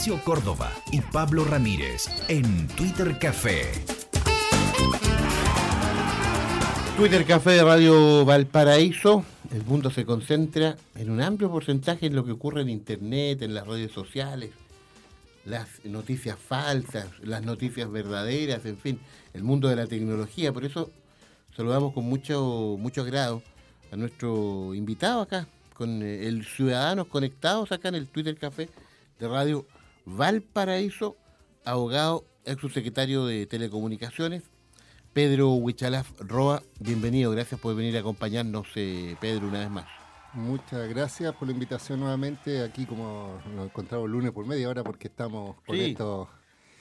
Mauricio Córdoba y Pablo Ramírez en Twitter Café. Twitter Café de Radio Valparaíso. El mundo se concentra en un amplio porcentaje en lo que ocurre en Internet, en las redes sociales, las noticias falsas, las noticias verdaderas, en fin, el mundo de la tecnología. Por eso saludamos con mucho, mucho agrado a nuestro invitado acá, con eh, el Ciudadanos Conectados acá en el Twitter Café de Radio Valparaíso, abogado, ex subsecretario de Telecomunicaciones, Pedro Huichalaf Roa. Bienvenido, gracias por venir a acompañarnos, eh, Pedro, una vez más. Muchas gracias por la invitación nuevamente. Aquí, como nos encontramos el lunes por media hora, porque estamos con Sí. esto.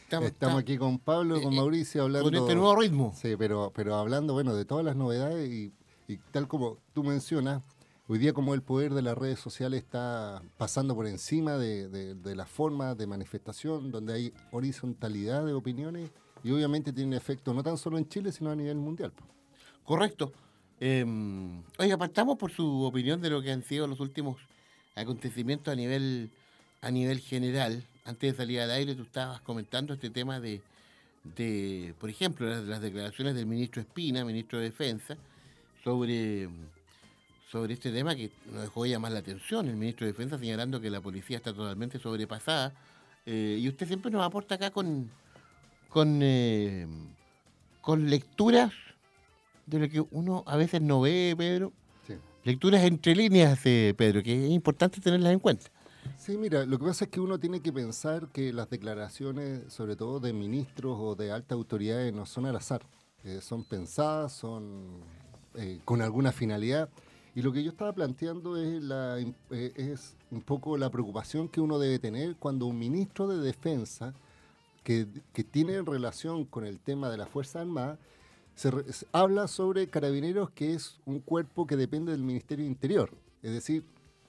Estamos- Estamos, aquí con Pablo, eh, con eh, Mauricio, hablando. Con este nuevo ritmo. Sí, pero, pero hablando, bueno, de todas las novedades y, y tal como tú mencionas, hoy día como el poder de las redes sociales está pasando por encima de, de, de las formas de manifestación, donde hay horizontalidad de opiniones y obviamente tiene efecto no tan solo en Chile, sino a nivel mundial. Correcto. Eh, oiga, partamos por su opinión de lo que han sido los últimos acontecimientos a nivel, a nivel general. Antes de salir al aire, tú estabas comentando este tema de, por ejemplo, las, las declaraciones del ministro Espina, ministro de Defensa, sobre, sobre este tema que nos dejó llamar la atención. El ministro de Defensa señalando que la policía está totalmente sobrepasada. Eh, y usted siempre nos aporta acá con, con, eh, con lecturas de lo que uno a veces no ve, Pedro. Sí. Lecturas entre líneas, eh, Pedro, que es importante tenerlas en cuenta. Sí, mira, lo que pasa es que uno tiene que pensar que las declaraciones, sobre todo de ministros o de altas autoridades, no son al azar. Eh, son pensadas, son eh, con alguna finalidad. Y lo que yo estaba planteando es, la, eh, es un poco la preocupación que uno debe tener cuando un ministro de defensa que, que tiene relación con el tema de la Fuerza Armada se se habla sobre carabineros que es un cuerpo que depende del Ministerio Interior. Es decir,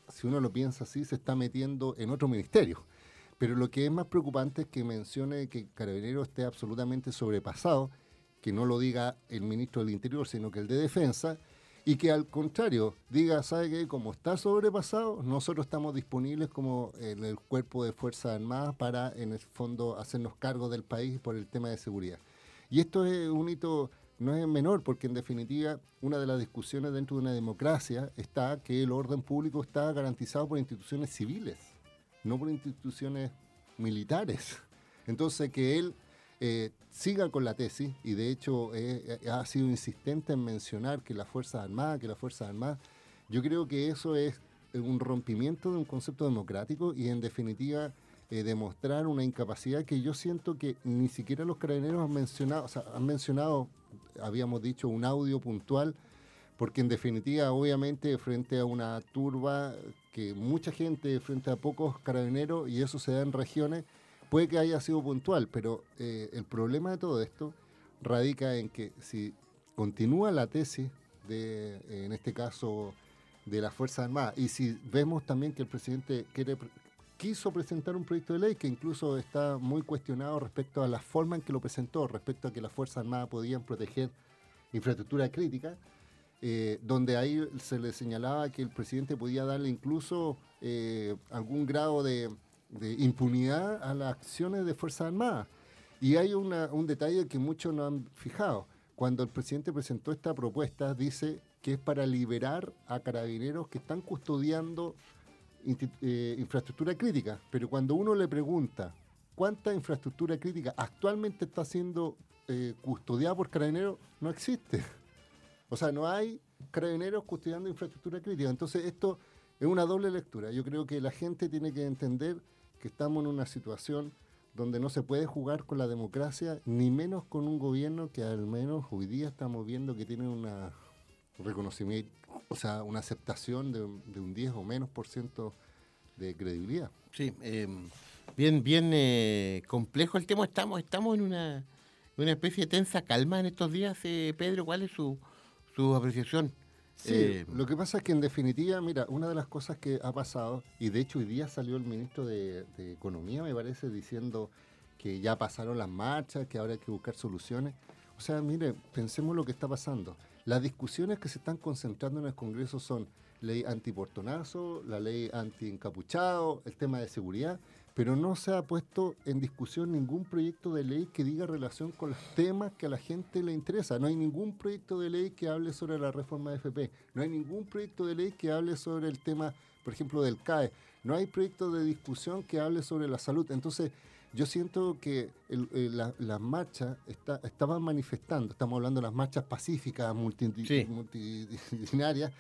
si uno lo piensa así, se está metiendo en otro ministerio. Pero lo que es más preocupante es que mencione que Carabineros esté absolutamente sobrepasado, que no lo diga el ministro del Interior, sino que el de Defensa, y que al contrario diga, ¿sabe qué? Como está sobrepasado, nosotros estamos disponibles como en el cuerpo de Fuerzas Armadas para, en el fondo, hacernos cargo del país por el tema de seguridad. Y esto es un hito, no es menor, porque en definitiva una de las discusiones dentro de una democracia está que el orden público está garantizado por instituciones civiles, no por instituciones militares. Entonces que él eh, siga con la tesis, y de hecho eh, eh, ha sido insistente en mencionar que las Fuerzas Armadas, que las Fuerzas Armadas, yo creo que eso es un rompimiento de un concepto democrático y en definitiva eh, demostrar una incapacidad que yo siento que ni siquiera los carabineros han mencionado, o sea, han mencionado, habíamos dicho, un audio puntual, porque en definitiva, obviamente, frente a una turba que mucha gente, frente a pocos carabineros, y eso se da en regiones, puede que haya sido puntual, pero eh, el problema de todo esto radica en que si continúa la tesis de, en este caso, de las Fuerzas Armadas, y si vemos también que el presidente quiso presentar un proyecto de ley que incluso está muy cuestionado respecto a la forma en que lo presentó, respecto a que las Fuerzas Armadas podían proteger infraestructura crítica, eh, donde ahí se le señalaba que el presidente podía darle incluso eh, algún grado de, de impunidad a las acciones de Fuerzas Armadas. Y hay una- un detalle que muchos no han fijado. Cuando el presidente presentó esta propuesta, dice que es para liberar a carabineros que están custodiando eh, infraestructura crítica. Pero cuando uno le pregunta cuánta infraestructura crítica actualmente está siendo eh, custodiada por carabineros, no existe. O sea, no hay carabineros custodiando infraestructura crítica. Entonces, esto es una doble lectura. Yo creo que la gente tiene que entender que estamos en una situación donde no se puede jugar con la democracia, ni menos con un gobierno que al menos hoy día estamos viendo que tiene una reconocimiento, o sea, una aceptación de, de un 10 o menos por ciento de credibilidad. Sí, eh, bien, bien eh, complejo el tema. Estamos, estamos en una, una especie de tensa calma en estos días, eh, Pedro. ¿Cuál es su, su apreciación? Sí, Eh, lo que pasa es que en definitiva, mira, una de las cosas que ha pasado, y de hecho hoy día salió el ministro de, de Economía, me parece, diciendo que ya pasaron las marchas, que ahora hay que buscar soluciones. O sea, mire, pensemos lo que está pasando. Las discusiones que se están concentrando en el Congreso son ley antiportonazo, la ley anti-encapuchado, el tema de seguridad, pero no se ha puesto en discusión ningún proyecto de ley que diga relación con los temas que a la gente le interesa. No hay ningún proyecto de ley que hable sobre la reforma de FP, no hay ningún proyecto de ley que hable sobre el tema, por ejemplo, del CAE, no hay proyecto de discusión que hable sobre la salud. Entonces, yo siento que las marchas estaban manifestando, estamos hablando de las marchas pacíficas, multidisciplinarias,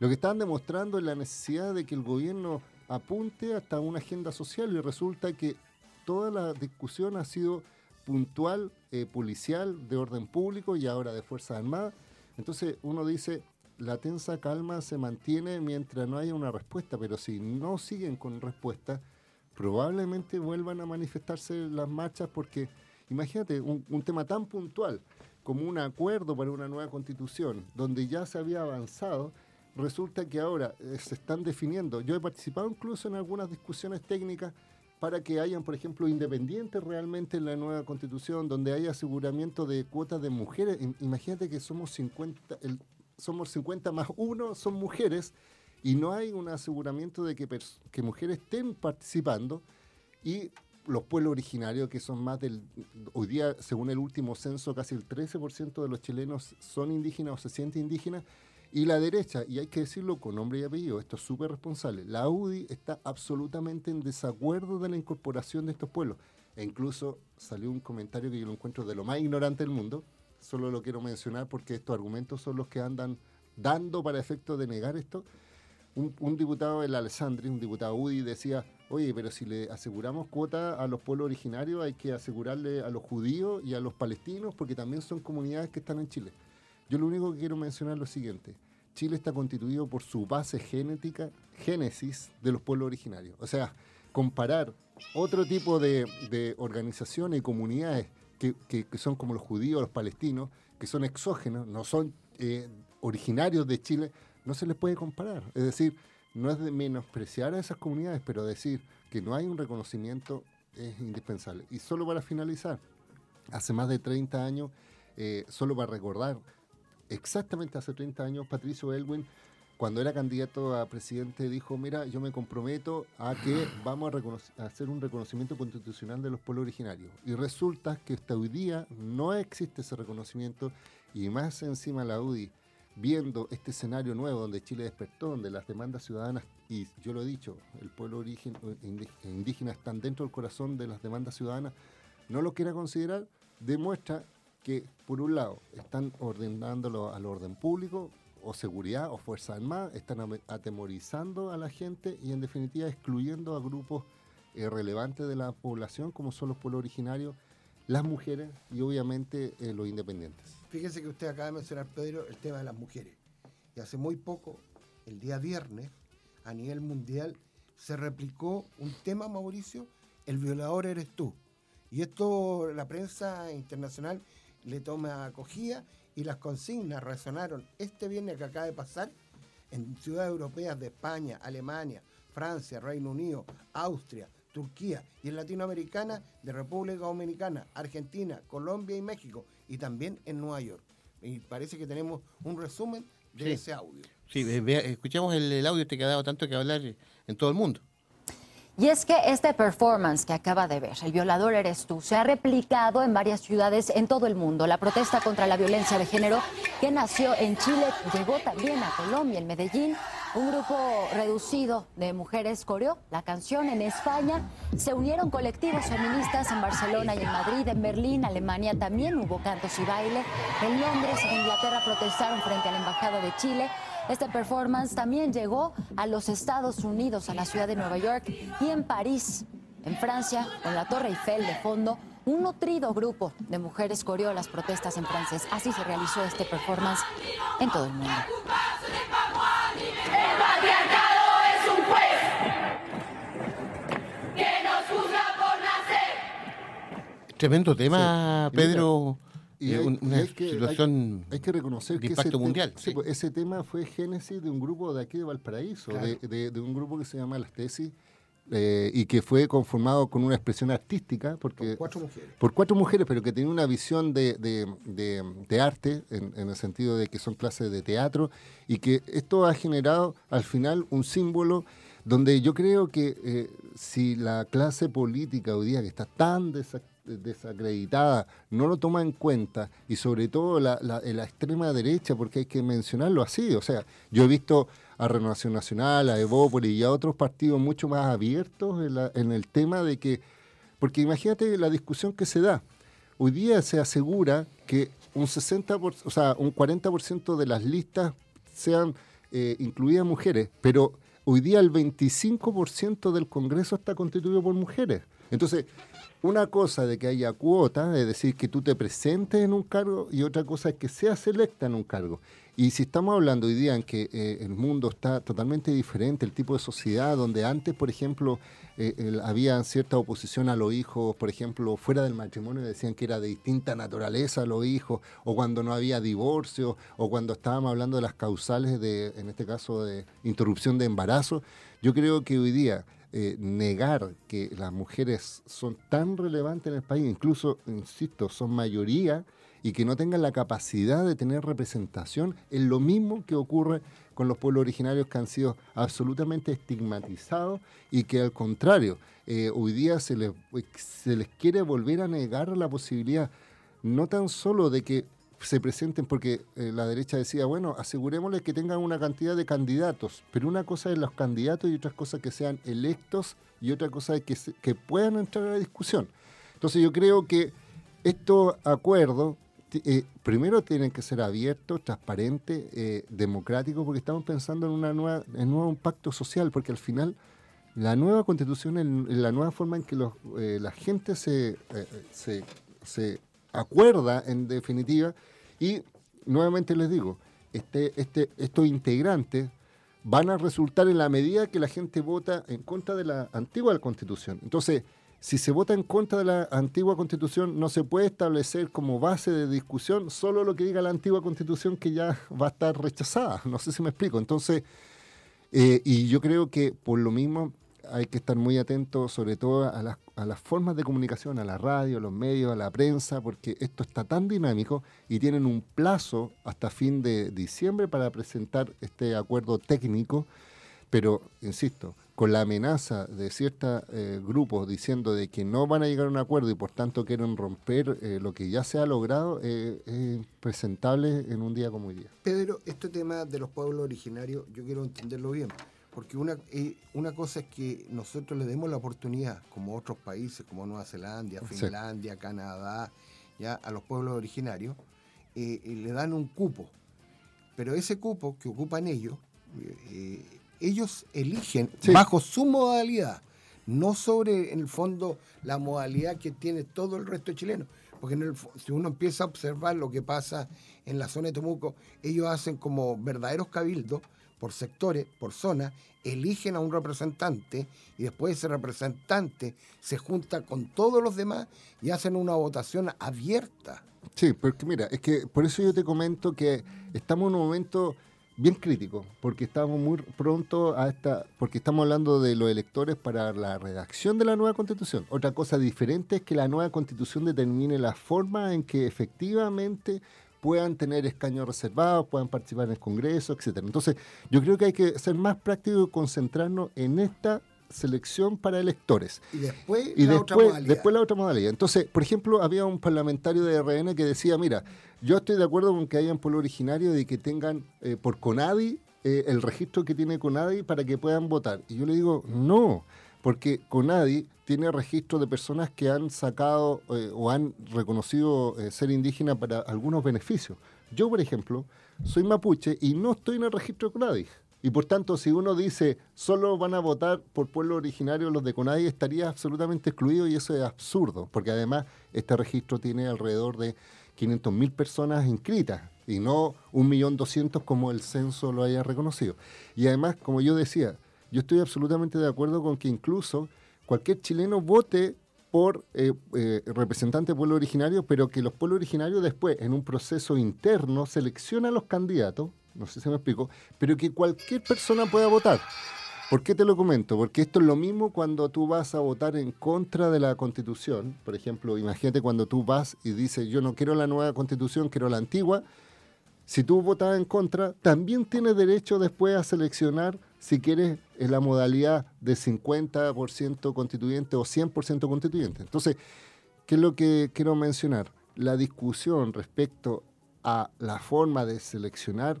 lo que estaban demostrando es la necesidad de que el gobierno apunte hasta una agenda social y resulta que toda la discusión ha sido puntual, eh, policial, de orden público y ahora de Fuerzas Armadas. Entonces uno dice, la tensa calma se mantiene mientras no haya una respuesta, pero si no siguen con respuesta, probablemente vuelvan a manifestarse las marchas porque imagínate un, un tema tan puntual como un acuerdo para una nueva constitución, donde ya se había avanzado, resulta que ahora eh, se están definiendo. Yo he participado incluso en algunas discusiones técnicas para que hayan, por ejemplo, independientes realmente en la nueva constitución, donde haya aseguramiento de cuotas de mujeres. Imagínate que somos 50, somos 50 más uno son mujeres y no hay un aseguramiento de que, que mujeres estén participando y los pueblos originarios, que son más del, hoy día, según el último censo, casi el 13% de los chilenos son indígenas o se sienten indígenas, y la derecha, y hay que decirlo con nombre y apellido, esto es súper responsable, la UDI está absolutamente en desacuerdo de la incorporación de estos pueblos. E incluso salió un comentario que yo lo encuentro de lo más ignorante del mundo, solo lo quiero mencionar porque estos argumentos son los que andan dando para efecto de negar esto. Un, diputado, el Alessandri, un diputado UDI, decía, oye, pero si le aseguramos cuota a los pueblos originarios, hay que asegurarle a los judíos y a los palestinos, porque también son comunidades que están en Chile. Yo lo único que quiero mencionar es lo siguiente. Chile está constituido por su base genética, génesis de los pueblos originarios. O sea, comparar otro tipo de, organizaciones y comunidades que, son como los judíos, los palestinos, que son exógenos, no son eh, originarios de Chile, no se les puede comparar. Es decir, no es de menospreciar a esas comunidades, pero decir que no hay un reconocimiento es indispensable. Y solo para finalizar, hace más de 30 años, eh, solo para recordar, exactamente hace 30 años, Patricio Elwin, cuando era candidato a presidente, dijo, mira, yo me comprometo a que vamos a, hacer un reconocimiento constitucional de los pueblos originarios. Y resulta que hasta hoy día no existe ese reconocimiento y más encima la UDI, viendo este escenario nuevo donde Chile despertó, donde las demandas ciudadanas, y yo lo he dicho, el pueblo indígena están dentro del corazón de las demandas ciudadanas, no lo quiera considerar, demuestra que, por un lado, están ordenándolo al orden público, o seguridad, o fuerza armada, están atemorizando a la gente y, en definitiva, excluyendo a grupos eh, relevantes de la población, como son los pueblos originarios, las mujeres y, obviamente, eh, los independientes. Fíjese que usted acaba de mencionar, Pedro, el tema de las mujeres. Y hace muy poco, el día viernes, a nivel mundial, se replicó un tema, Mauricio, el violador eres tú. Y esto la prensa internacional le toma acogida y las consignas resonaron este viernes que acaba de pasar en ciudades europeas de España, Alemania, Francia, Reino Unido, Austria, Turquía y en Latinoamericana de República Dominicana, Argentina, Colombia y México y también en Nueva York. Y parece que tenemos un resumen de ese audio. Sí, escuchamos el, el audio este que ha dado tanto que hablar en todo el mundo. Y es que este performance que acaba de ver, El violador eres tú, se ha replicado en varias ciudades en todo el mundo. La protesta contra la violencia de género que nació en Chile llegó también a Colombia, en Medellín. Un grupo reducido de mujeres coreó la canción en España. Se unieron colectivos feministas en Barcelona y en Madrid, en Berlín, Alemania también hubo cantos y baile. En Londres en Inglaterra protestaron frente a la Embajada de Chile. Este performance también llegó a los Estados Unidos, a la ciudad de Nueva York y en París, en Francia, con la Torre Eiffel de fondo. Un nutrido grupo de mujeres coreó las protestas en francés. Así se realizó este performance en todo el mundo. Tremendo tema, Pedro. Y hay, una que, situación hay, que reconocer que impacto mundial. Pues, ese tema fue génesis de un grupo de aquí de Valparaíso, de, un grupo que se llama Las Tesis, eh, y que fue conformado con una expresión artística. Porque, por cuatro mujeres. Por cuatro mujeres, pero que tenía una visión de, de arte, en, en, el sentido de que son clases de teatro, y que esto ha generado al final un símbolo donde yo creo que eh, si la clase política hoy día, que está tan desa- desacreditada, no lo toma en cuenta, y sobre todo la, la- la extrema derecha, porque hay que mencionarlo así, o sea, yo he visto a Renovación Nacional, a Evópolis y a otros partidos mucho más abiertos en, la- en el tema de que, porque imagínate la discusión que se da. Hoy día se asegura que un 60%, por- o sea, un 40% de las listas sean eh, incluidas mujeres, pero hoy día el 25% del Congreso está constituido por mujeres. Entonces, una cosa de que haya cuota, es decir, que tú te presentes en un cargo, y otra cosa es que seas electa en un cargo. Y si estamos hablando hoy día en que eh, el mundo está totalmente diferente, el tipo de sociedad donde antes, por ejemplo, eh, había cierta oposición a los hijos, por ejemplo, fuera del matrimonio decían que era de distinta naturaleza los hijos, o cuando no había divorcio, o cuando estábamos hablando de las causales de, en este caso, de interrupción de embarazo. Yo creo que hoy día eh, negar que las mujeres son tan relevantes en el país, incluso, insisto, son mayoría, y que no tengan la capacidad de tener representación, es lo mismo que ocurre con los pueblos originarios que han sido absolutamente estigmatizados y que al contrario, eh, hoy día se les, se les quiere volver a negar la posibilidad no tan solo de que se presenten, porque eh, la derecha decía, bueno, asegurémosles que tengan una cantidad de candidatos, pero una cosa es los candidatos y otra cosa que sean electos y otra cosa es que, que puedan entrar a la discusión. Entonces yo creo que estos acuerdos eh, primero tienen que ser abiertos, transparentes, eh, democráticos, porque estamos pensando en una nueva, en pacto social, porque al final la nueva constitución, en, la nueva forma en que los, la gente se, se acuerda en definitiva, y nuevamente les digo, este, este, estos integrantes van a resultar en la medida que la gente vota en contra de la antigua constitución. Entonces, si se vota en contra de la antigua constitución, no se puede establecer como base de discusión solo lo que diga la antigua constitución que ya va a estar rechazada. No sé si me explico. Entonces, eh, y yo creo que por lo mismo hay que estar muy atentos sobre todo a las, a las formas de comunicación, a la radio, a los medios, a la prensa, porque esto está tan dinámico y tienen un plazo hasta fin de diciembre para presentar este acuerdo técnico, pero, insisto, con la amenaza de ciertos eh, grupos diciendo de que no van a llegar a un acuerdo y por tanto quieren romper eh, lo que ya se ha logrado, eh, es presentable en un día como hoy día. Pedro, este tema de los pueblos originarios, yo quiero entenderlo bien, porque una, eh, una cosa es que nosotros le demos la oportunidad, como otros países, como Nueva Zelanda, Sí. Finlandia, Canadá, ya a los pueblos originarios, eh, le dan un cupo, pero ese cupo que ocupan ellos, eh, ellos eligen Sí. bajo su modalidad, no sobre en el fondo la modalidad que tiene todo el resto de chilenos. Porque en el fo- si uno empieza a observar lo que pasa en la zona de Temuco, ellos hacen como verdaderos cabildos por sectores, por zonas, eligen a un representante y después ese representante se junta con todos los demás y hacen una votación abierta. Sí, porque mira, es que por eso yo te comento que estamos en un momento bien crítico, porque estamos muy pronto a esta, porque estamos hablando de los electores para la redacción de la nueva constitución. Otra cosa diferente es que la nueva constitución determine la forma en que efectivamente puedan tener escaños reservados, puedan participar en el Congreso, etcétera. Entonces, yo creo que hay que ser más prácticos y concentrarnos en esta selección para electores. Y después Y la otra después, modalidad. después la otra modalidad. Entonces, por ejemplo, había un parlamentario de RN que decía, mira, yo estoy de acuerdo con que hayan pueblo originario de que tengan eh, por CONADI eh, el registro que tiene CONADI para que puedan votar. Y yo le digo, no, porque CONADI tiene registro de personas que han sacado eh, o han reconocido eh, ser indígena para algunos beneficios. Yo, por ejemplo, soy mapuche y no estoy en el registro de CONADI. Y por tanto, si uno dice solo van a votar por pueblo originario los de CONADI, estaría absolutamente excluido y eso es absurdo, porque además este registro tiene alrededor de 500.000 personas inscritas y no 1.200.000 como el censo lo haya reconocido. Y además, como yo decía, yo estoy absolutamente de acuerdo con que incluso cualquier chileno vote por eh, eh, representante de pueblo originario, pero que los pueblos originarios después, en un proceso interno, seleccionan los candidatos, no sé si me explico, pero que cualquier persona pueda votar. ¿Por qué te lo comento? Porque esto es lo mismo cuando tú vas a votar en contra de la constitución. Por ejemplo, imagínate cuando tú vas y dices, yo no quiero la nueva constitución, quiero la antigua. Si tú votas en contra, también tienes derecho después a seleccionar si quieres, en la modalidad de 50% constituyente o 100% constituyente. Entonces, ¿qué es lo que quiero mencionar? La discusión respecto a la forma de seleccionar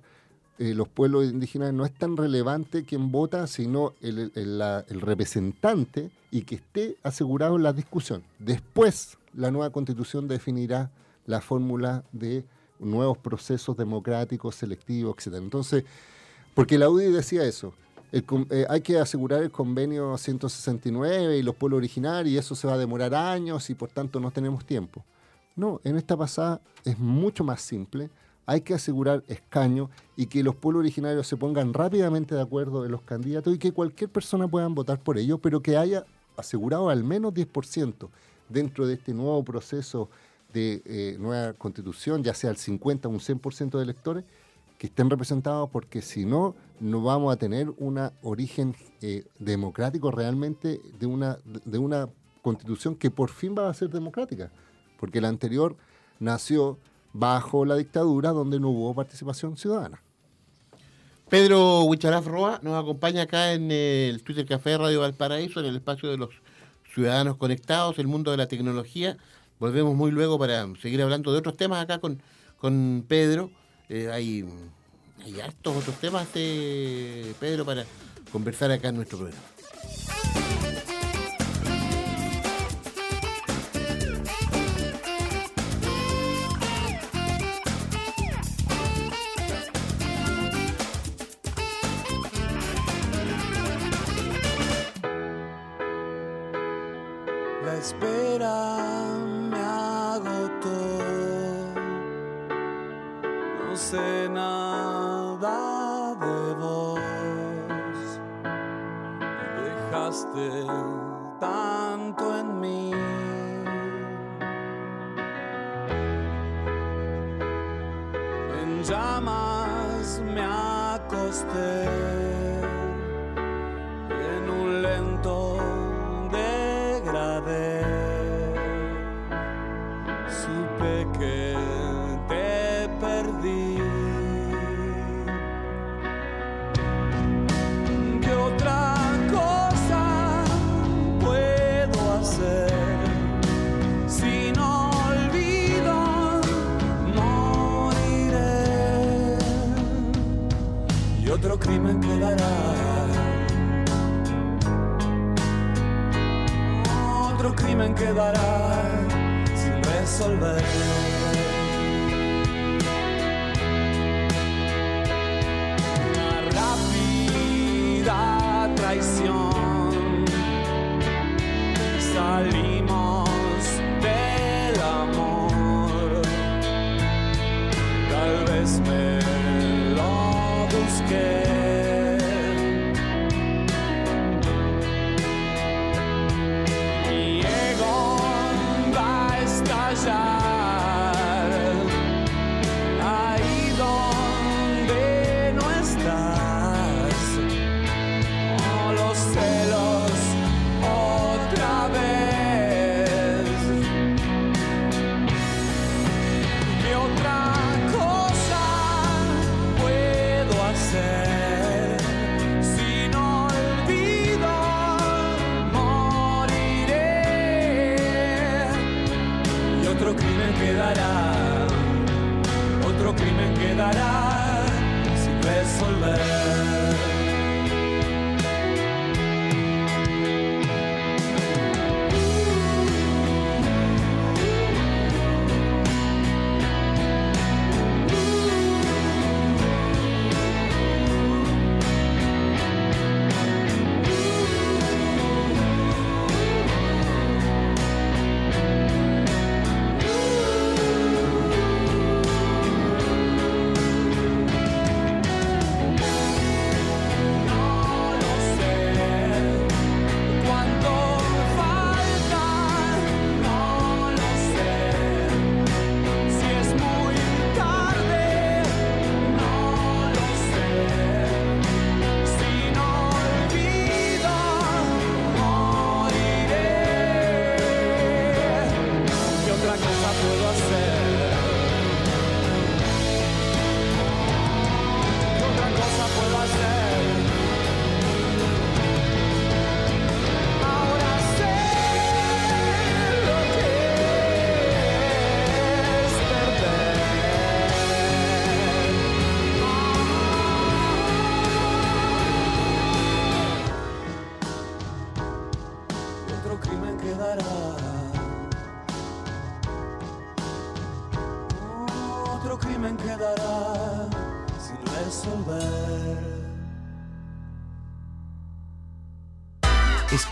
eh, los pueblos indígenas no es tan relevante quien vota, sino el, el representante y que esté asegurado en la discusión. Después, la nueva constitución definirá la fórmula de nuevos procesos democráticos, selectivos, etc. Entonces, porque la UDI decía eso, eh, hay que asegurar el convenio 169 y los pueblos originarios y eso se va a demorar años y por tanto no tenemos tiempo. No, en esta pasada es mucho más simple. Hay que asegurar escaño y que los pueblos originarios se pongan rápidamente de acuerdo en los candidatos y que cualquier persona pueda votar por ellos, pero que haya asegurado al menos 10% dentro de este nuevo proceso de eh, nueva constitución, ya sea el 50 o un 100% de electores, que estén representados, porque si no, no vamos a tener un origen eh, democrático realmente de una, de una constitución que por fin va a ser democrática, porque la anterior nació bajo la dictadura donde no hubo participación ciudadana. Pedro Huicharaf Roa nos acompaña acá en el Twitter Café Radio Valparaíso, en el espacio de los ciudadanos conectados, el mundo de la tecnología. Volvemos muy luego para seguir hablando de otros temas acá con, con Pedro. Eh, hay, hay hartos otros temas, eh, Pedro, para conversar acá en nuestro programa.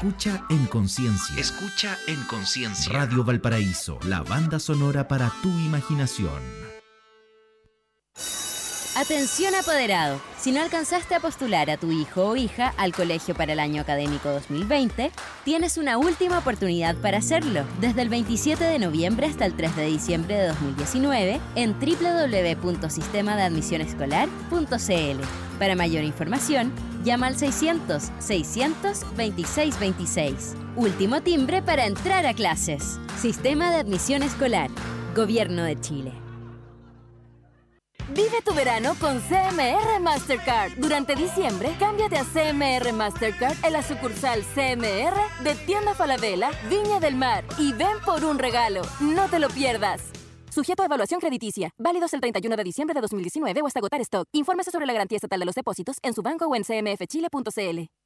Escucha en conciencia. Escucha en conciencia. Radio Valparaíso, la banda sonora para tu imaginación. Atención apoderado. Si no alcanzaste a postular a tu hijo o hija al colegio para el año académico 2020, tienes una última oportunidad para hacerlo. Desde el 27 de noviembre hasta el 3 de diciembre de 2019 en www.sistemadeadmisionescolar.cl. Para mayor información, llama al 600 600 2626. Último timbre para entrar a clases. Sistema de Admisión Escolar. Gobierno de Chile. Vive tu verano con CMR Mastercard. Durante diciembre, cámbiate a CMR Mastercard en la sucursal CMR de Tienda Falabella, Viña del Mar y ven por un regalo. No te lo pierdas. Sujeto a evaluación crediticia. Válidos el 31 de diciembre de 2019 o hasta agotar stock. Infórmese sobre la garantía estatal de los depósitos en su banco o en cmfchile.cl.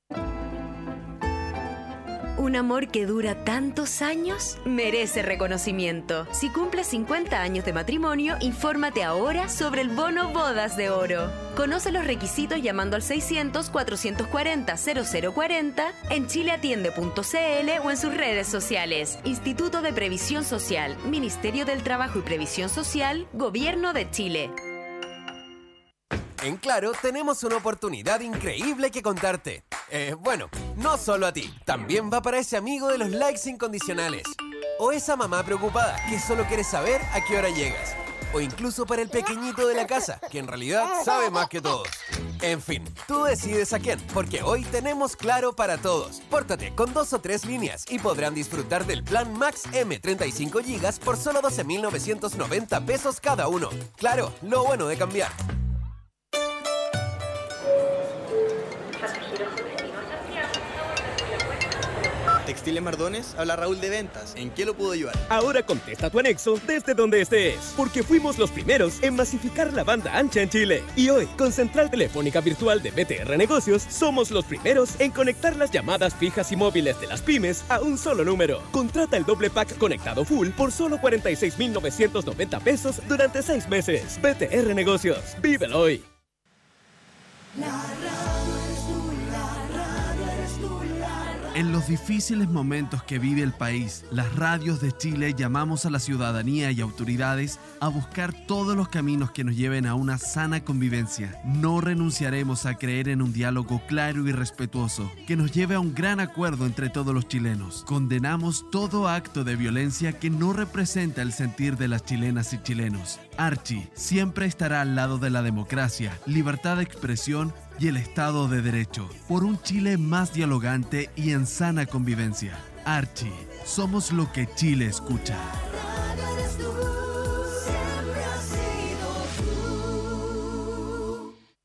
Un amor que dura tantos años merece reconocimiento. Si cumples 50 años de matrimonio, infórmate ahora sobre el bono Bodas de Oro. Conoce los requisitos llamando al 600-440-0040 en chileatiende.cl o en sus redes sociales. Instituto de Previsión Social, Ministerio del Trabajo y Previsión Social, Gobierno de Chile. En Claro tenemos una oportunidad increíble que contarte. Eh, bueno, no solo a ti, también va para ese amigo de los likes incondicionales. O esa mamá preocupada que solo quiere saber a qué hora llegas. O incluso para el pequeñito de la casa, que en realidad sabe más que todos. En fin, tú decides a quién, porque hoy tenemos Claro para todos. Pórtate con dos o tres líneas y podrán disfrutar del plan Max M 35 GB por solo 12.990 pesos cada uno. Claro, lo bueno de cambiar. Textiles Mardones, habla Raúl de Ventas. ¿En qué lo puedo ayudar? Ahora contesta tu anexo desde donde estés, porque fuimos los primeros en masificar la banda ancha en Chile. Y hoy, con Central Telefónica Virtual de BTR Negocios, somos los primeros en conectar las llamadas fijas y móviles de las pymes a un solo número. Contrata el doble pack conectado full por solo 46,990 pesos durante seis meses. BTR Negocios, vívelo hoy. En los difíciles momentos que vive el país, las radios de Chile llamamos a la ciudadanía y autoridades a buscar todos los caminos que nos lleven a una sana convivencia. No renunciaremos a creer en un diálogo claro y respetuoso que nos lleve a un gran acuerdo entre todos los chilenos. Condenamos todo acto de violencia que no representa el sentir de las chilenas y chilenos. Archie siempre estará al lado de la democracia, libertad de expresión y el Estado de Derecho, por un Chile más dialogante y en sana convivencia. Archie, somos lo que Chile escucha.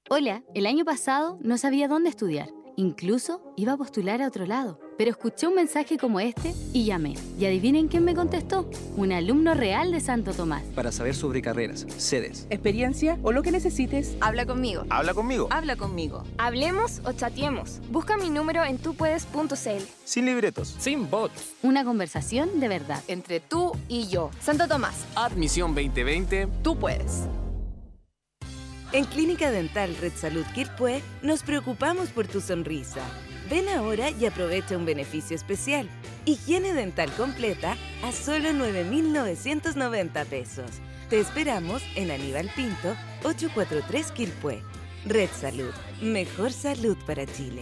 Hola, el año pasado no sabía dónde estudiar. Incluso iba a postular a otro lado. Pero escuché un mensaje como este y llamé. Y adivinen quién me contestó. Un alumno real de Santo Tomás. Para saber sobre carreras, sedes, experiencia o lo que necesites, habla conmigo. Habla conmigo. Habla conmigo. Hablemos o chateemos. Busca mi número en tupuedes.cl. Sin libretos. Sin bots. Una conversación de verdad. Entre tú y yo. Santo Tomás. Admisión 2020. Tú puedes. En Clínica Dental Red Salud Quilpué nos preocupamos por tu sonrisa. Ven ahora y aprovecha un beneficio especial. Higiene dental completa a solo 9,990 pesos. Te esperamos en Aníbal Pinto, 843 Quilpué. Red Salud. Mejor salud para Chile.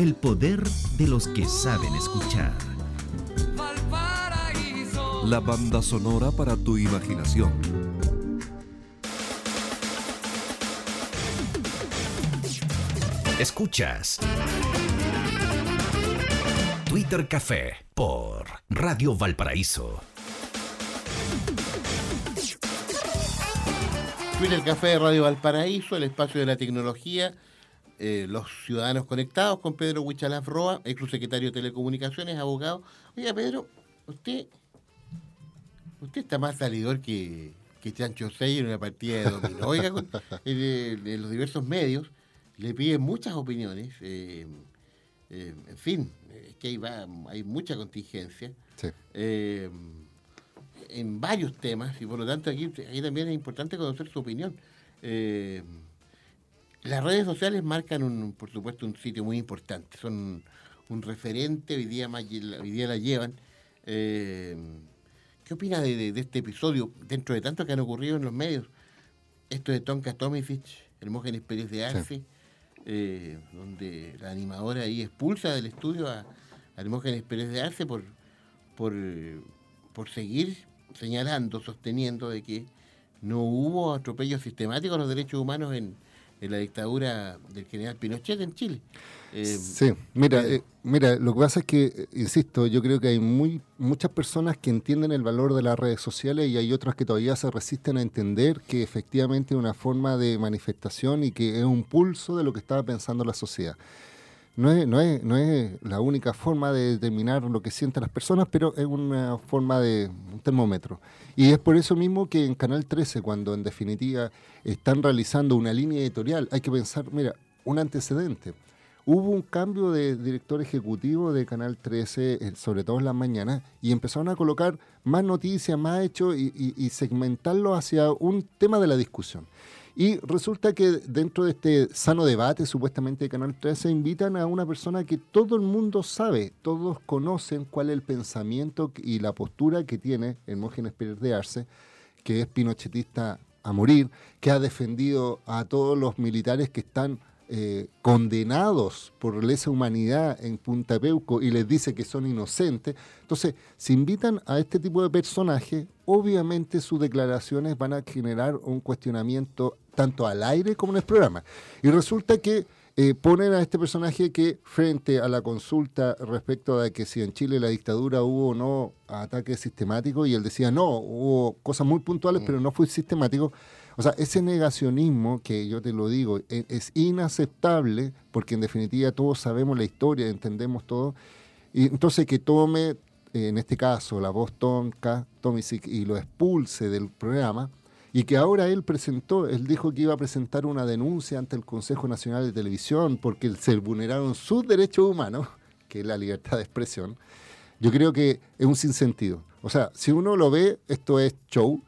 El poder de los que saben escuchar. La banda sonora para tu imaginación. Escuchas Twitter Café por Radio Valparaíso. Twitter Café de Radio Valparaíso, el espacio de la tecnología, eh, los ciudadanos conectados con Pedro Huichalaf Roa, ex secretario de Telecomunicaciones, abogado. Oiga, Pedro, usted, usted está más salidor que, que Chancho Sey en una partida de dominó. Oiga, con- en, los diversos medios le piden muchas opiniones. eh, eh, en fin, es que ahí va, hay mucha contingencia. Sí. en varios temas y por lo tanto aquí, aquí también es importante conocer su opinión. Eh, las redes sociales marcan, un, por supuesto, un sitio muy importante, son un referente, hoy día, más hoy día la llevan. Eh, ¿Qué opina de, de- de este episodio, dentro de tanto que han ocurrido en los medios? Esto de Tonka Tomisic, Hermógenes Pérez de Arce, eh, donde la animadora ahí expulsa del estudio a, a Hermógenes Pérez de Arce por, por, por seguir señalando, sosteniendo de que no hubo atropellos sistemáticos a los derechos humanos en, en la dictadura del general Pinochet en Chile. Eh, Sí, mira, eh, mira, lo que pasa es que, eh, insisto, yo creo que hay muy muchas personas que entienden el valor de las redes sociales y hay otras que todavía se resisten a entender que efectivamente es una forma de manifestación y que es un pulso de lo que estaba pensando la sociedad. No es, no es, no es la única forma de determinar lo que sienten las personas, pero es una forma de un termómetro. Y es por eso mismo que en Canal 13, cuando en definitiva están realizando una línea editorial, hay que pensar, mira, un antecedente. Hubo un cambio de director ejecutivo de Canal 13, eh, sobre todo en las mañanas, y empezaron a colocar más noticias, más hechos y, y- y segmentarlo hacia un tema de la discusión. Y resulta que dentro de este sano debate, supuestamente de Canal 13, invitan a una persona que todo el mundo sabe, todos conocen cuál es el pensamiento y la postura que tiene Hermógenes Pérez de Arce, que es pinochetista a morir, que ha defendido a todos los militares que están eh, condenados por lesa humanidad en Punta Peuco y les dice que son inocentes. Entonces, si invitan a este tipo de personajes, obviamente sus declaraciones van a generar un cuestionamiento tanto al aire como en el programa. Y resulta que eh, ponen a este personaje que frente a la consulta respecto de que si en Chile la dictadura hubo o no ataques sistemáticos, y él decía no, hubo cosas muy puntuales, pero no fue sistemático. O sea, ese negacionismo que yo te lo digo e- es inaceptable porque en definitiva todos sabemos la historia, entendemos todo. Y entonces que tome, eh, en este caso, la voz Tomisic, y lo expulse del programa, y que ahora él presentó, él dijo que iba a presentar una denuncia ante el Consejo Nacional de Televisión porque se vulneraron sus derechos humanos, que es la libertad de expresión, yo creo que es un sinsentido. O sea, si uno lo ve, esto es show,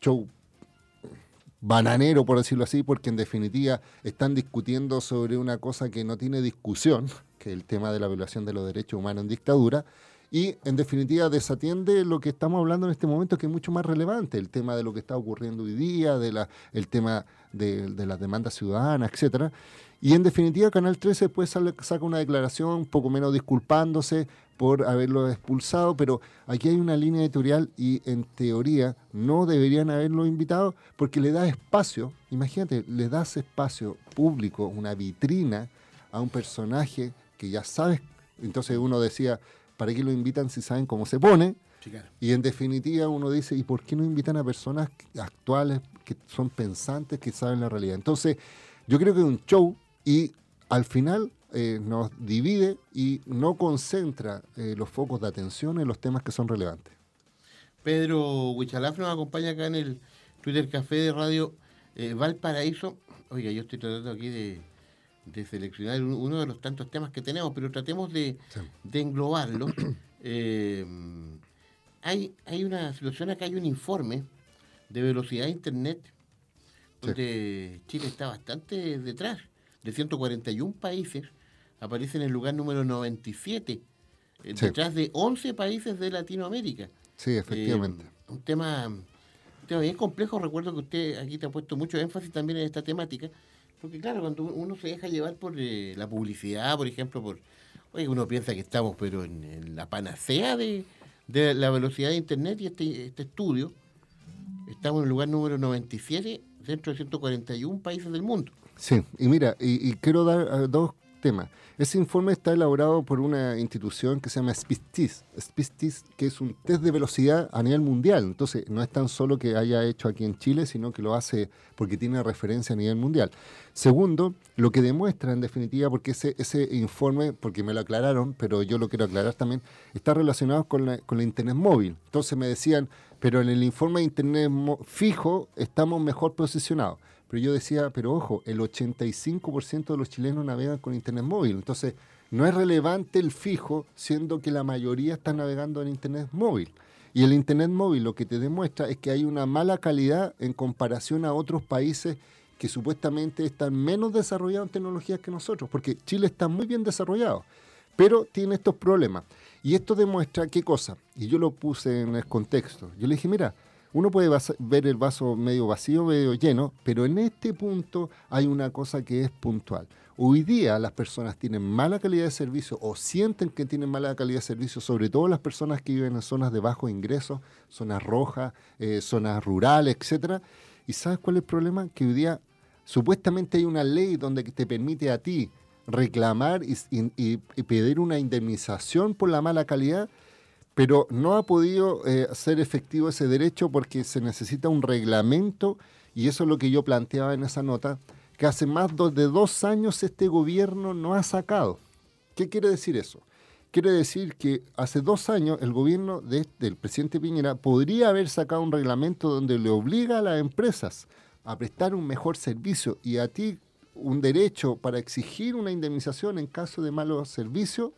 show bananero, por decirlo así, porque en definitiva están discutiendo sobre una cosa que no tiene discusión, que es el tema de la violación de los derechos humanos en dictadura, y en definitiva desatiende lo que estamos hablando en este momento, que es mucho más relevante, el tema de lo que está ocurriendo hoy día, de la, el tema de, de las demandas ciudadanas, etcétera. Y en definitiva, Canal 13 después sale- saca una declaración un poco menos disculpándose por haberlo expulsado, pero aquí hay una línea editorial y en teoría no deberían haberlo invitado porque le da espacio, imagínate, le das espacio público, una vitrina a un personaje que ya sabes, entonces uno decía, ¿para qué lo invitan si saben cómo se pone? Sí, claro. Y en definitiva uno dice, ¿y por qué no invitan a personas actuales que son pensantes, que saben la realidad? Entonces, yo creo que un show y al final eh, nos divide y no concentra eh, los focos de atención en los temas que son relevantes. Pedro Huichalaf nos acompaña acá en el Twitter Café de Radio eh, Valparaíso. Oiga, yo estoy tratando aquí de, de seleccionar un- uno de los tantos temas que tenemos, pero tratemos de, de englobarlo. Eh, hay, hay una situación acá, hay un informe de velocidad de Internet donde Chile está bastante detrás. De 141 países, aparece en el lugar número 97, eh, Sí. detrás de 11 países de Latinoamérica. Sí, efectivamente. Eh, un tema tema bien complejo. Recuerdo que usted aquí te ha puesto mucho énfasis también en esta temática. Porque claro, cuando uno se deja llevar por eh, la publicidad, por ejemplo, por oye, uno piensa que estamos pero en, en la panacea de, de la velocidad de Internet y este, este estudio, estamos en el lugar número 97 dentro de 141 países del mundo. Sí, y mira, y, quiero dar eh, dos temas. Ese informe está elaborado por una institución que se llama SPISTIS, SPISTIS, que es un test de velocidad a nivel mundial. Entonces, no es tan solo que haya hecho aquí en Chile, sino que lo hace porque tiene referencia a nivel mundial. Segundo, lo que demuestra en definitiva, porque ese, informe, porque me lo aclararon, pero yo lo quiero aclarar también, está relacionado con la, con la Internet móvil. Entonces me decían, pero en el informe de Internet fijo estamos mejor posicionados. Pero yo decía, pero ojo, el 85% de los chilenos navegan con Internet móvil. Entonces, no es relevante el fijo, siendo que la mayoría está navegando en Internet móvil. Y el Internet móvil lo que te demuestra es que hay una mala calidad en comparación a otros países que supuestamente están menos desarrollados en tecnologías que nosotros, porque Chile está muy bien desarrollado, pero tiene estos problemas. Y esto demuestra qué cosa, y yo lo puse en el contexto. Yo le dije, mira, uno puede ver el vaso medio vacío, medio lleno, pero en este punto hay una cosa que es puntual. Hoy día las personas tienen mala calidad de servicio o sienten que tienen mala calidad de servicio, sobre todo las personas que viven en zonas de bajo ingreso, zonas rojas, eh, zonas rurales, etcétera. ¿Y sabes cuál es el problema? Que hoy día supuestamente hay una ley donde te permite a ti reclamar y pedir una indemnización por la mala calidad, pero no ha podido eh, ser efectivo ese derecho porque se necesita un reglamento y eso es lo que yo planteaba en esa nota, que hace más de dos años este gobierno no ha sacado. ¿Qué quiere decir eso? Quiere decir que hace dos años el gobierno de- del presidente Piñera podría haber sacado un reglamento donde le obliga a las empresas a prestar un mejor servicio y a ti un derecho para exigir una indemnización en caso de malos servicios,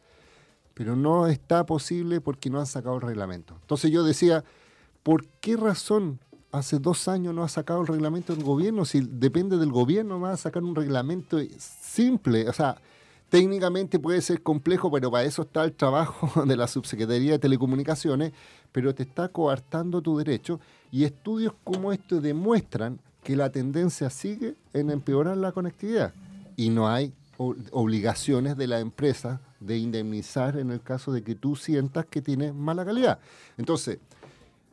pero no está posible porque no han sacado el reglamento. Entonces yo decía, ¿por qué razón hace dos años no ha sacado el reglamento del gobierno? Si depende del gobierno, va a sacar un reglamento simple. O sea, técnicamente puede ser complejo, pero para eso está el trabajo de la Subsecretaría de Telecomunicaciones, pero te está coartando tu derecho. Y estudios como estos demuestran que la tendencia sigue en empeorar la conectividad. Y no hay obligaciones de la empresa de indemnizar en el caso de que tú sientas que tienes mala calidad. Entonces,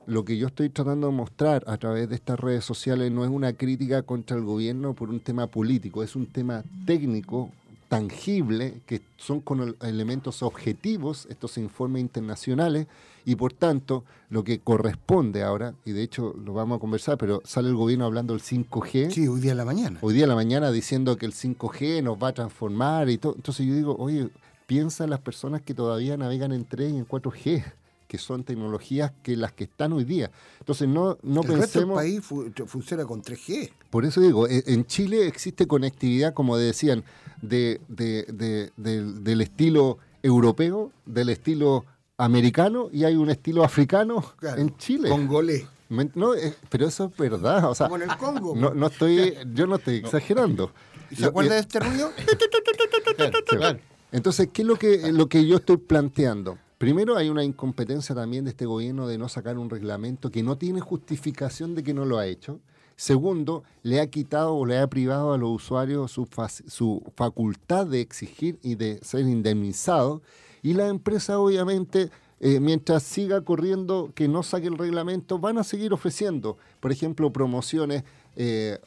lo que yo estoy tratando de mostrar a través de estas redes sociales no es una crítica contra el gobierno por un tema político, es un tema técnico, tangible, que son con el- elementos objetivos estos informes internacionales y por tanto lo que corresponde ahora, y de hecho lo vamos a conversar, pero sale el gobierno hablando del 5G. Sí, hoy día en la mañana. Hoy día en la mañana diciendo que el 5G nos va a transformar y todo. Entonces yo digo, oye, piensa en las personas que todavía navegan en 3 y en 4G, que son tecnologías que las que están hoy día. Entonces no, no el resto del pensemos... país fu- funciona con 3G. Por eso digo, e- en Chile existe conectividad, como decían, de, de- de- del- del estilo europeo, del estilo americano y hay un estilo africano en Chile. Congolés. No, eh, pero eso es verdad. O sea, Como en el Congo. no, no estoy, yo no estoy exagerando. ¿Y se acuerda de este ruido? Sí. Entonces, ¿qué es lo que, lo que yo estoy planteando? Primero, hay una incompetencia también de este gobierno de no sacar un reglamento que no tiene justificación de que no lo ha hecho. Segundo, le ha quitado o le ha privado a los usuarios su, su facultad de exigir y de ser indemnizado. Y la empresa, obviamente, eh, mientras siga corriendo que no saque el reglamento, van a seguir ofreciendo, por ejemplo, promociones eh,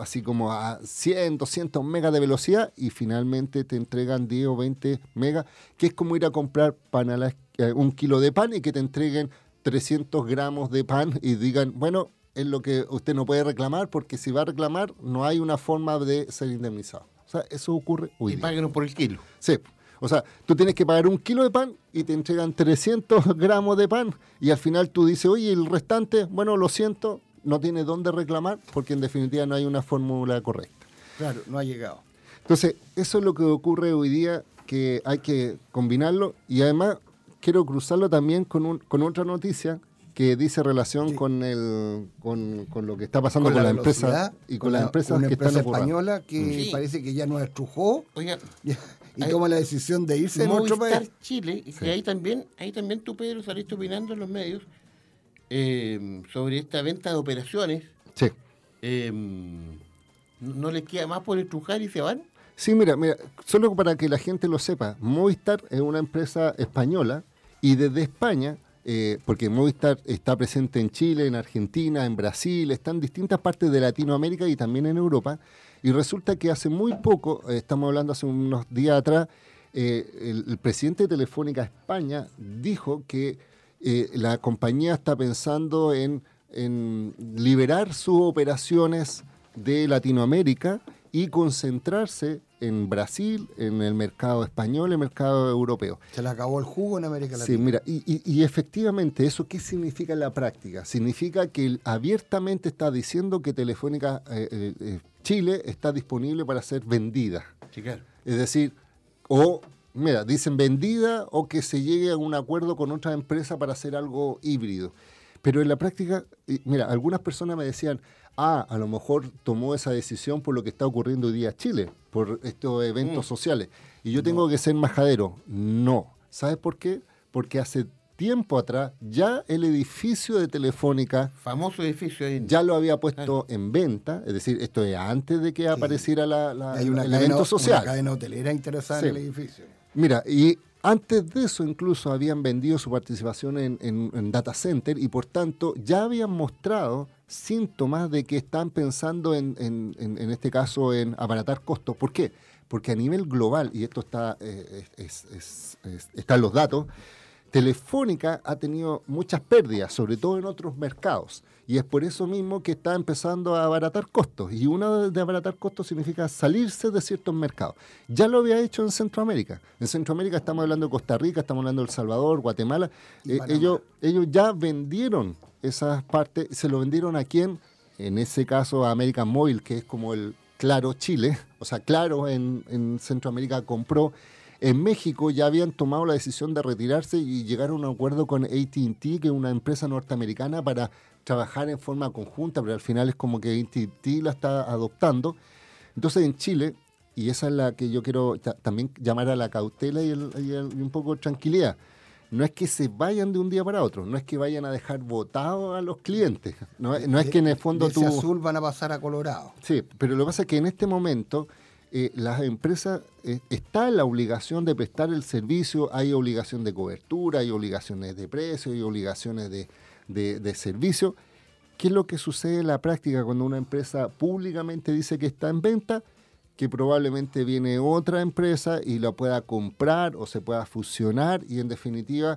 así como a 100, 200 megas de velocidad y finalmente te entregan 10 o 20 megas, que es como ir a comprar pan a la es- eh, un kilo de pan y que te entreguen 300 gramos de pan y digan, bueno, es lo que usted no puede reclamar porque si va a reclamar no hay una forma de ser indemnizado. O sea, eso ocurre hoy Y páguenos por el kilo. Sí. O sea, tú tienes que pagar un kilo de pan y te entregan 300 gramos de pan y al final tú dices, oye, el restante, bueno, lo siento, no tiene dónde reclamar porque en definitiva no hay una fórmula correcta. Claro, no ha llegado. Entonces, eso es lo que ocurre hoy día, que hay que combinarlo y además quiero cruzarlo también con, un, con otra noticia que dice relación con, el, con, con lo que está pasando con, la, empresa velocidad, y con, las la- empresas una que están empresa apurando. española que Sí. parece que ya nos estrujó Oiga, y hay- toma la decisión de irse de nuestro Movistar país. Chile, y Sí. ahí también, ahí también tú, Pedro, saliste opinando en los medios, eh, sobre esta venta de operaciones. Sí. eh, ¿No les queda más por estrujar y se van? Sí, mira, mira, solo para que la gente lo sepa, Movistar es una empresa española y desde España, eh, porque Movistar está presente en Chile, en Argentina, en Brasil, está en distintas partes de Latinoamérica y también en Europa, y resulta que hace muy poco, eh, estamos hablando hace unos días atrás, eh, el, el presidente de Telefónica España dijo que eh, la compañía está pensando en, en liberar sus operaciones de Latinoamérica y concentrarse en Brasil, en el mercado español, el mercado europeo. Se le acabó el jugo en América Latina. Sí, mira, y, y- y efectivamente, ¿eso qué significa en la práctica? Significa que él abiertamente está diciendo que Telefónica eh, eh, eh, Chile está disponible para ser vendida. Sí, claro. Es decir, o, mira, dicen vendida o que se llegue a un acuerdo con otra empresa para hacer algo híbrido. Pero en la práctica, mira, algunas personas me decían, ah, a lo mejor tomó esa decisión por lo que está ocurriendo hoy día en Chile, por estos eventos Mm. sociales. Y yo tengo que ser majadero. No. ¿Sabes por qué? Porque hace tiempo atrás ya el edificio de Telefónica, famoso edificio, ahí. ya lo había puesto en venta, es decir, esto es antes de que apareciera la, la- Hay una el cadena, evento social. una cadena hotelera interesada Sí. en el edificio. Mira, y antes de eso incluso habían vendido su participación en, en- data center y por tanto ya habían mostrado síntomas de que están pensando en, en- este caso en abaratar costos. ¿Por qué? Porque a nivel global, y esto está, eh, es- es- es- es- están los datos, Telefónica ha tenido muchas pérdidas, sobre todo en otros mercados. Y es por eso mismo que está empezando a abaratar costos. Y una de abaratar costos significa salirse de ciertos mercados. Ya lo había hecho en Centroamérica. En Centroamérica estamos hablando de Costa Rica, estamos hablando de El Salvador, Guatemala. Eh, ellos, ellos ya vendieron esas partes. ¿Se lo vendieron a quién? En ese caso a American Mobile, que es como el Claro Chile. O sea, Claro en, en Centroamérica compró. En México ya habían tomado la decisión de retirarse y llegar a un acuerdo con ATT, que es una empresa norteamericana, para trabajar en forma conjunta, pero al final es como que ATT la está adoptando. Entonces en Chile, y esa es la que yo quiero ta- también llamar a la cautela y, el- y el- y un poco de tranquilidad, no es que se vayan de un día para otro, no es que vayan a dejar votados a los clientes, no, es- no es que en el fondo de ese tú... azul van a pasar a colorado. Sí, pero lo que pasa es que en este momento eh, las empresas eh, está en la obligación de prestar el servicio, hay obligación de cobertura, hay obligaciones de precio, hay obligaciones de, de- de servicio. ¿Qué es lo que sucede en la práctica cuando una empresa públicamente dice que está en venta? Que probablemente viene otra empresa y la pueda comprar o se pueda fusionar y en definitiva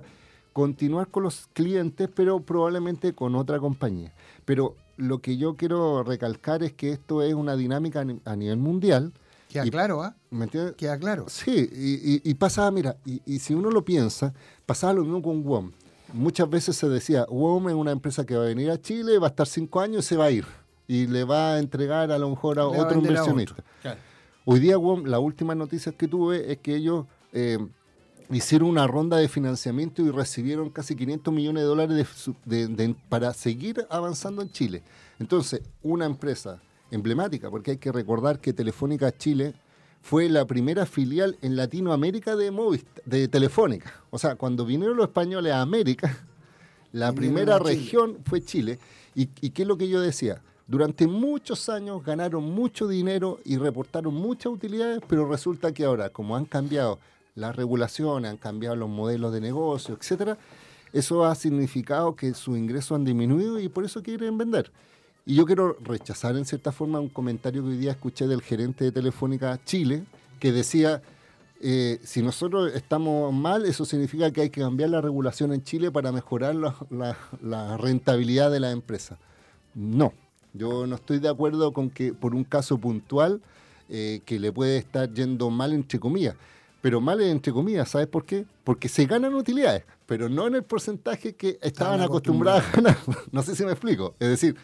continuar con los clientes, pero probablemente con otra compañía. Pero lo que yo quiero recalcar es que esto es una dinámica a ni- a nivel mundial. Queda Y- claro, ¿ah? ¿Me entiendes? Queda claro. Sí, y, y- y pasaba, mira, y, y si uno lo piensa, pasaba lo mismo con WOM. Muchas veces se decía, WOM es una empresa que va a venir a Chile, va a estar cinco años y se va a ir. Y le va a entregar a lo mejor a Le va a otro a inversionista. otro. Claro. Hoy día, WOM, las últimas noticias que tuve es que ellos eh, hicieron una ronda de financiamiento y recibieron casi 500 millones de dólares de su- de- de- para seguir avanzando en Chile. Entonces, una empresa emblemática, porque hay que recordar que Telefónica Chile fue la primera filial en Latinoamérica de, Movistar, de Telefónica. O sea, cuando vinieron los españoles a América, la primera Chile. región fue Chile. ¿Y, ¿Y qué es lo que yo decía? Durante muchos años ganaron mucho dinero y reportaron muchas utilidades, pero resulta que ahora, como han cambiado las regulaciones, han cambiado los modelos de negocio, etcétera, eso ha significado que sus ingresos han disminuido y por eso quieren vender. Y yo quiero rechazar en cierta forma un comentario que hoy día escuché del gerente de Telefónica Chile, que decía, eh, si nosotros estamos mal, eso significa que hay que cambiar la regulación en Chile para mejorar la, la- la rentabilidad de la empresa. No, yo no estoy de acuerdo con que por un caso puntual eh, que le puede estar yendo mal entre comillas. Pero mal entre comillas, ¿sabes por qué? Porque se ganan utilidades, pero no en el porcentaje que estaban acostumbrados a ganar. No sé si me explico. Es decir,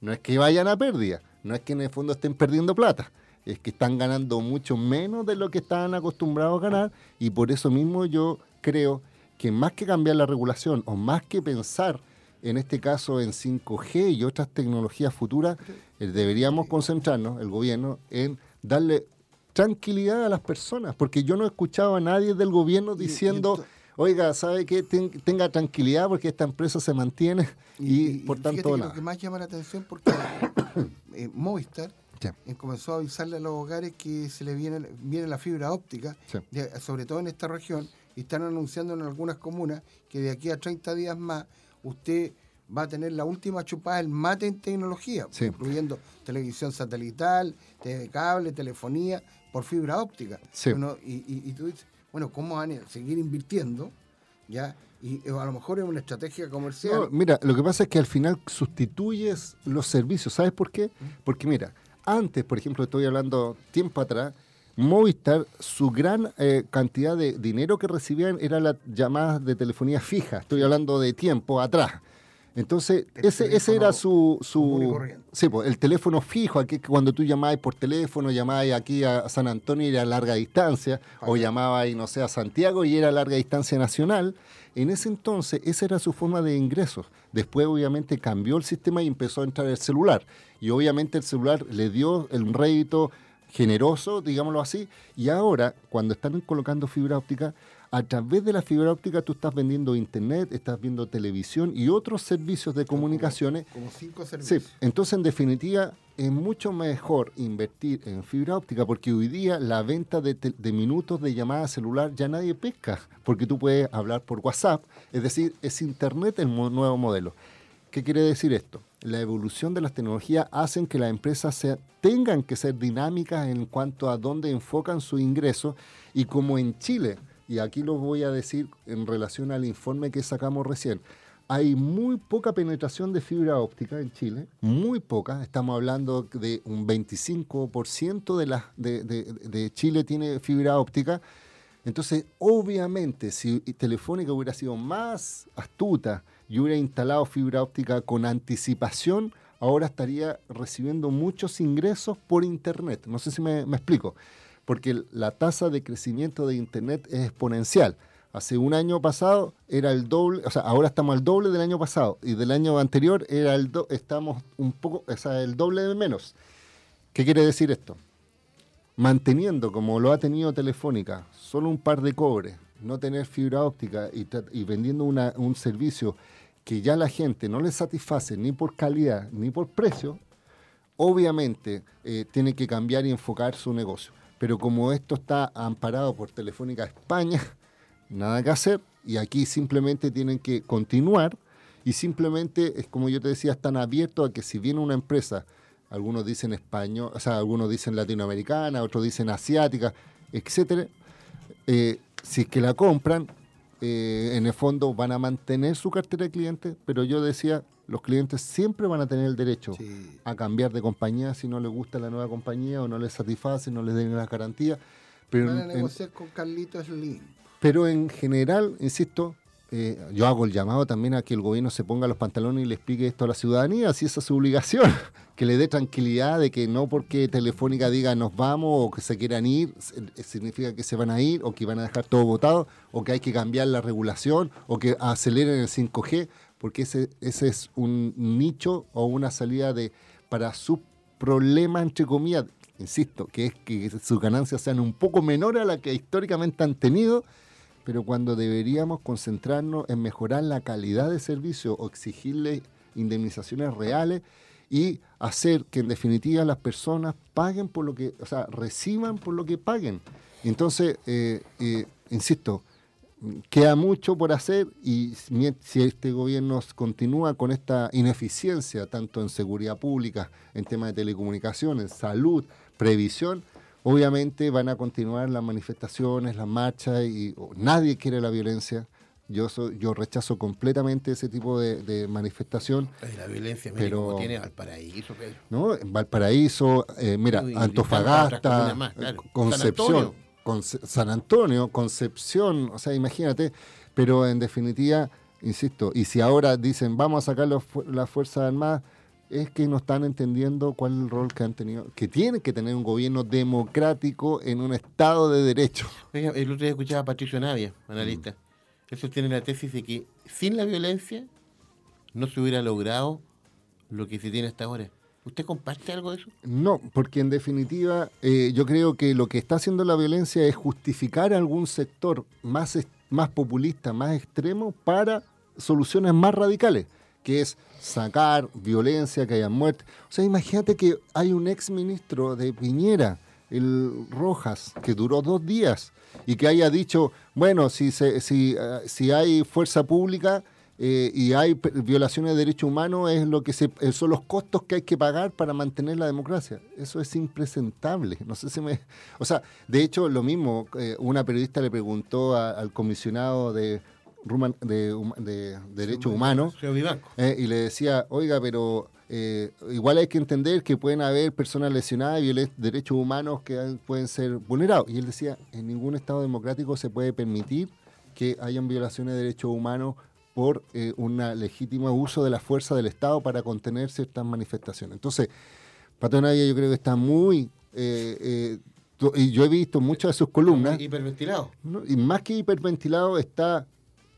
no es que vayan a pérdida, no es que en el fondo estén perdiendo plata, es que están ganando mucho menos de lo que estaban acostumbrados a ganar y por eso mismo yo creo que más que cambiar la regulación o más que pensar en este caso en 5G y otras tecnologías futuras, eh, deberíamos concentrarnos, el gobierno, en darle tranquilidad a las personas, porque yo no he escuchado a nadie del gobierno diciendo, oiga, ¿sabe qué? Ten- tenga tranquilidad porque esta empresa se mantiene y, por tanto que nada. lo que más llama la atención porque eh, Movistar Sí. eh, comenzó a avisarle a los hogares que se le viene, viene la fibra óptica, Sí. de- sobre todo en esta región, y están anunciando en algunas comunas que de aquí a 30 días más usted va a tener la última chupada del mate en tecnología, Sí. incluyendo televisión satelital, TV cable, telefonía, por fibra óptica. Sí. Uno- y, y- y tú dices, bueno, ¿cómo van a seguir invirtiendo? ¿Ya? Y eh, a lo mejor es una estrategia comercial. No, mira, lo que pasa es que al final sustituyes los servicios. ¿Sabes por qué? Porque mira, antes, por ejemplo, estoy hablando tiempo atrás, Movistar, su gran eh, cantidad de dinero que recibían era las llamadas de telefonía fija. Estoy hablando de tiempo atrás. Entonces, ese, ese era su... su sí, pues, el teléfono fijo, aquí cuando tú llamabas por teléfono, llamabas aquí a San Antonio y era a larga distancia, o llamabas, no sé, a Santiago y era a larga distancia nacional. En ese entonces, esa era su forma de ingresos. Después, obviamente, cambió el sistema y empezó a entrar el celular. Y obviamente el celular le dio el rédito generoso, digámoslo así, y ahora, cuando están colocando fibra óptica, a través de la fibra óptica tú estás vendiendo internet, estás viendo televisión y otros servicios de comunicaciones. Como cinco Sí, servicios. entonces en definitiva es mucho mejor invertir en fibra óptica porque hoy día la venta de, minutos de llamada celular ya nadie pesca, porque tú puedes hablar por WhatsApp, es decir, es Internet el mo- nuevo modelo. ¿Qué quiere decir esto? La evolución de las tecnologías hacen que las empresas sea- tengan que ser dinámicas en cuanto a dónde enfocan su ingreso y como en Chile, y aquí lo voy a decir en relación al informe que sacamos recién, hay muy poca penetración de fibra óptica en Chile, muy poca, estamos hablando de un 25% de, de, de- de Chile tiene fibra óptica, entonces, obviamente, si Telefónica hubiera sido más astuta y hubiera instalado fibra óptica con anticipación, ahora estaría recibiendo muchos ingresos por Internet. No sé si me explico, porque la tasa de crecimiento de Internet es exponencial. Hace un año pasado era el doble, o sea, ahora estamos al doble del año pasado y del año anterior era el do- estamos un poco, o sea, el doble de menos. ¿Qué quiere decir esto? manteniendo como lo ha tenido Telefónica, solo un par de cobres, no tener fibra óptica y, vendiendo una- un servicio que ya la gente no le satisface ni por calidad ni por precio, obviamente eh, tiene que cambiar y enfocar su negocio. Pero como esto está amparado por Telefónica España, nada que hacer y aquí simplemente tienen que continuar y simplemente es como yo te decía, están abiertos a que si viene una empresa, algunos dicen español, o sea, algunos dicen latinoamericana, otros dicen asiática, etcétera, eh, si es que la compran, eh, en el fondo van a mantener su cartera de clientes, pero yo decía, los clientes siempre van a tener el derecho a cambiar de compañía si no les gusta la nueva compañía o no les satisface, no les den las garantías. Pero Van a en- en- negociar con Carlitos Slim. pero en general, insisto, eh, yo hago el llamado también a que el gobierno se ponga los pantalones y le explique esto a la ciudadanía, si esa es su obligación, que le dé tranquilidad de que no porque Telefónica diga nos vamos o que se quieran ir, se- significa que se van a ir o que van a dejar todo votado o que hay que cambiar la regulación o que aceleren el 5G, porque ese, ese es un nicho o una salida de para su problema, entre comillas, insisto, que es que sus ganancias sean un poco menores a las que históricamente han tenido, pero cuando deberíamos concentrarnos en mejorar la calidad de servicio o exigirle indemnizaciones reales y hacer que en definitiva las personas paguen por lo que, o sea, reciban por lo que paguen. Entonces, eh, eh, insisto, queda mucho por hacer y si si este gobierno continúa con esta ineficiencia, tanto en seguridad pública, en temas de telecomunicaciones, salud, previsión, obviamente van a continuar las manifestaciones, las marchas y nadie quiere la violencia. Yo soy, yo rechazo completamente ese tipo de, de manifestación. La violencia, mire Pero- cómo tiene Valparaíso, Pedro. ¿no? Valparaíso, eh, mira, Y- y tantas Antofagasta, más, claro. Concepción. Conce- San Antonio, Concepción, o sea, imagínate, pero en definitiva, insisto, y si ahora dicen vamos a sacar los las Fuerzas Armadas, es que no están entendiendo cuál es el rol que han tenido, que tiene que tener un gobierno democrático en un Estado de Derecho. Oiga, el otro día escuchaba a Patricio Navia, analista. Mm. Él sostiene la tesis de que sin la violencia no se hubiera logrado lo que se tiene hasta ahora. ¿Usted comparte algo de eso? No, porque en definitiva eh, yo creo que lo que está haciendo la violencia es justificar algún sector más, más populista, más extremo para soluciones más radicales, que es sacar violencia, que haya muerte. O sea, imagínate que hay un ex ministro de Piñera, el Rojas, que duró dos días y que haya dicho, bueno, si, se, si, eh, si hay fuerza pública eh, y hay violaciones de derechos humanos, es lo que se, eh, son los costos que hay que pagar para mantener la democracia. Eso es impresentable. No sé si me... O sea, de hecho, lo mismo, eh, una periodista le preguntó a- al comisionado de, Ruman- de, de Derechos Humanos eh, y le decía, oiga, pero eh, igual hay que entender que pueden haber personas lesionadas y derechos humanos que pueden ser vulnerados. Y él decía, en ningún Estado democrático se puede permitir que hayan violaciones de derechos humanos por eh, un legítimo uso de la fuerza del Estado para contener ciertas manifestaciones. Entonces, Pato Navia yo creo que está muy... eh, eh, y yo he visto muchas de sus columnas. Hiperventilado. ¿no? Y más que hiperventilado está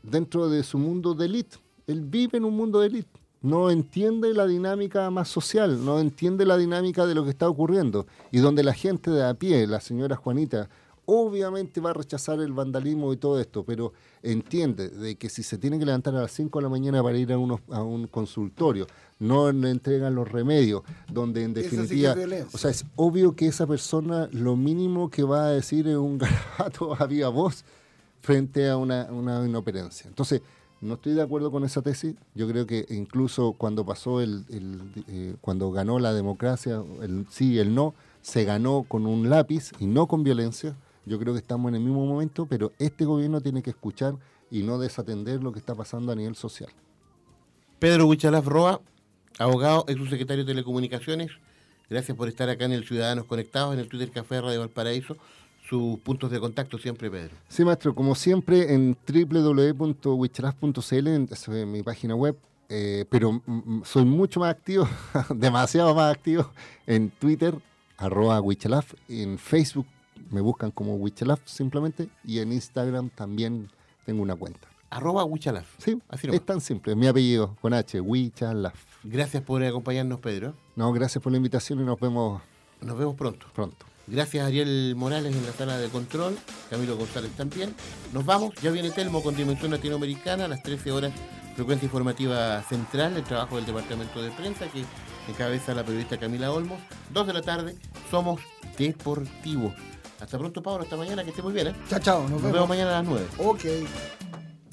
dentro de su mundo de élite. Él vive en un mundo de élite. No entiende la dinámica más social, no entiende la dinámica de lo que está ocurriendo. Y donde la gente de a pie, la señora Juanita, obviamente va a rechazar el vandalismo y todo esto, pero entiende de que si se tiene que levantar a las 5 de la mañana para ir a, unos- a un consultorio, no le entregan los remedios, donde en sí definitiva, o sea, es obvio que esa persona lo mínimo que va a decir es un garabato a viva voz frente a una, una inoperancia. Entonces, no estoy de acuerdo con esa tesis. Yo creo que incluso cuando pasó el, el, eh, cuando ganó la democracia, el sí y el no, se ganó con un lápiz y no con violencia. Yo creo que estamos en el mismo momento, pero este gobierno tiene que escuchar y no desatender lo que está pasando a nivel social. Pedro Huichalaf Roa, abogado, ex subsecretario de Telecomunicaciones. Gracias por estar acá en el Ciudadanos Conectados, en el Twitter Café Radio Valparaíso. Sus puntos de contacto siempre, Pedro. Sí, maestro, como siempre en esa es mi página web, eh, pero soy mucho más activo, demasiado más activo en Twitter, arroba en Facebook me buscan como Wichalaf simplemente, y en Instagram también tengo una cuenta. Arroba Huichalaf. Sí, Así nomás. es tan simple, mi apellido con H, Wichalaf. Gracias por acompañarnos, Pedro. No, gracias por la invitación y nos vemos Nos vemos pronto. pronto. Gracias Ariel Morales en la sala de control, Camilo González también. Nos vamos, ya viene Telmo con Dimensión Latinoamericana a las 13 horas, frecuencia informativa central, el trabajo del departamento de prensa que encabeza la periodista Camila Olmos. Dos de la tarde, somos deportivos. Hasta pronto, Pablo, hasta mañana, que esté muy bien. ¿eh? Chao, chao, nos Nos vemos. vemos mañana a las 9. Ok.